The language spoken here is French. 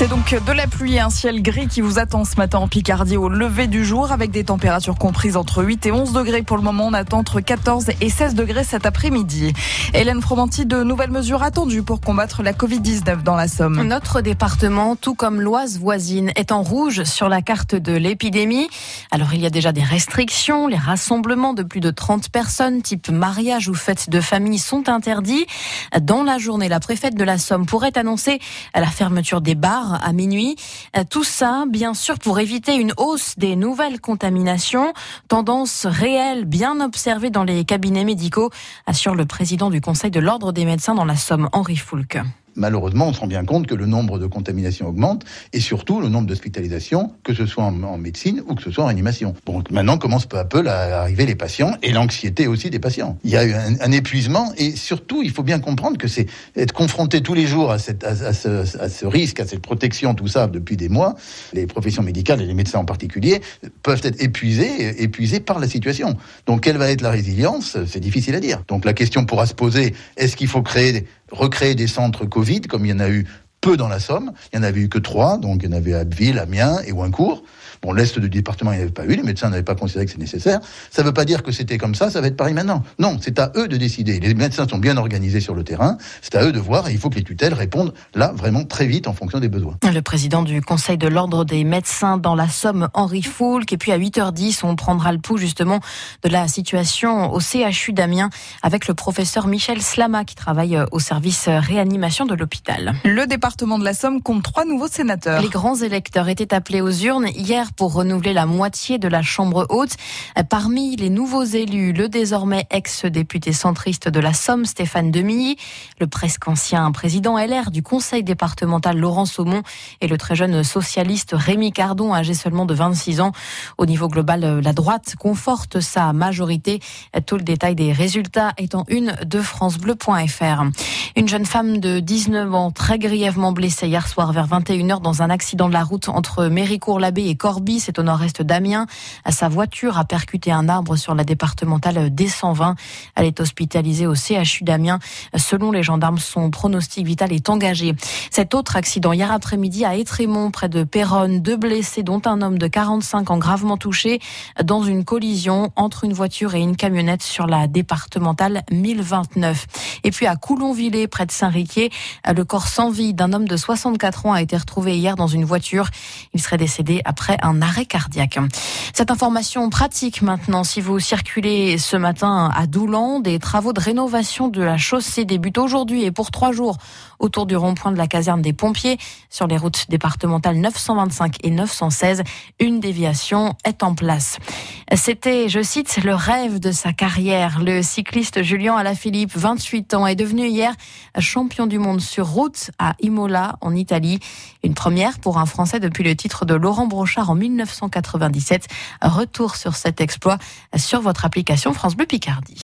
C'est donc de la pluie et un ciel gris qui vous attend ce matin en Picardie au lever du jour avec des températures comprises entre 8 et 11 degrés pour le moment. On attend entre 14 et 16 degrés cet après-midi. Hélène Fromanti, de nouvelles mesures attendues pour combattre la Covid-19 dans la Somme. Notre département, tout comme l'Oise voisine, est en rouge sur la carte de l'épidémie. Alors il y a déjà des restrictions. Les rassemblements de plus de 30 personnes, type mariage ou fête de famille, sont interdits. Dans la journée, la préfète de la Somme pourrait annoncer la fermeture des bars à minuit. Euh, tout ça, bien sûr, pour éviter une hausse des nouvelles contaminations, tendance réelle bien observée dans les cabinets médicaux, assure le président du Conseil de l'Ordre des médecins dans la Somme, Henri Foulque malheureusement, on se rend bien compte que le nombre de contaminations augmente et surtout le nombre d'hospitalisations, que ce soit en, médecine ou que ce soit en animation. Donc maintenant commence peu à peu à arriver les patients et l'anxiété aussi des patients. Il y a eu un, épuisement et surtout, il faut bien comprendre que c'est être confronté tous les jours à, ce, à, ce, risque, à cette protection, tout ça depuis des mois. Les professions médicales et les médecins en particulier peuvent être épuisés, épuisés par la situation. Donc quelle va être la résilience? C'est difficile à dire. Donc la question pourra se poser est-ce qu'il faut créer recréer des centres Covid, comme il y en a eu peu dans la Somme. Il n'y en avait eu que trois, donc il y en avait à Abbeville, Amiens et Ouincourt. Bon, l'Est du département, il n'y avait pas eu, les médecins n'avaient pas considéré que c'est nécessaire. Ça ne veut pas dire que c'était comme ça, ça va être pareil maintenant. Non, c'est à eux de décider. Les médecins sont bien organisés sur le terrain, c'est à eux de voir et il faut que les tutelles répondent là vraiment très vite en fonction des besoins. Le président du Conseil de l'Ordre des médecins dans la Somme, Henri Foulque, et puis à 8h10, on prendra le pouls justement de la situation au CHU d'Amiens avec le professeur Michel Slama qui travaille au service réanimation de l'hôpital. Le département de la Somme compte trois nouveaux sénateurs. Les grands électeurs étaient appelés aux urnes hier pour renouveler la moitié de la Chambre haute. Parmi les nouveaux élus, le désormais ex-député centriste de la Somme, Stéphane Demilly, le presque ancien président LR du conseil départemental Laurent Saumon et le très jeune socialiste Rémi Cardon, âgé seulement de 26 ans. Au niveau global, la droite conforte sa majorité. Tout le détail des résultats étant une de francebleu.fr. Une jeune femme de 19 ans très grièvement blessée hier soir vers 21h dans un accident de la route entre Méricourt-l'Abbé et C'est au nord-est d'Amiens. Sa voiture a percuté un arbre sur la départementale D120. Elle est hospitalisée au CHU d'Amiens. Selon les gendarmes, son pronostic vital est engagé. Cet autre accident hier après-midi à Étrémont, près de Péronne, deux blessés, dont un homme de 45 ans gravement touché dans une collision entre une voiture et une camionnette sur la départementale 1029. Et puis à Coulonvillers, près de Saint-Riquier, le corps sans vie d'un homme de 64 ans a été retrouvé hier dans une voiture. Il serait décédé après un arrêt cardiaque. Cette information pratique maintenant, si vous circulez ce matin à Doulan, des travaux de rénovation de la chaussée débutent aujourd'hui et pour trois jours autour du rond-point de la caserne des pompiers sur les routes départementales 925 et 916. Une déviation est en place. C'était, je cite, le rêve de sa carrière. Le cycliste Julien Alaphilippe, 28 ans, est devenu hier champion du monde sur route à Imola, en Italie. Une première pour un Français depuis le titre de Laurent Brochard en 1997. Retour sur cet exploit sur votre application France Bleu Picardie.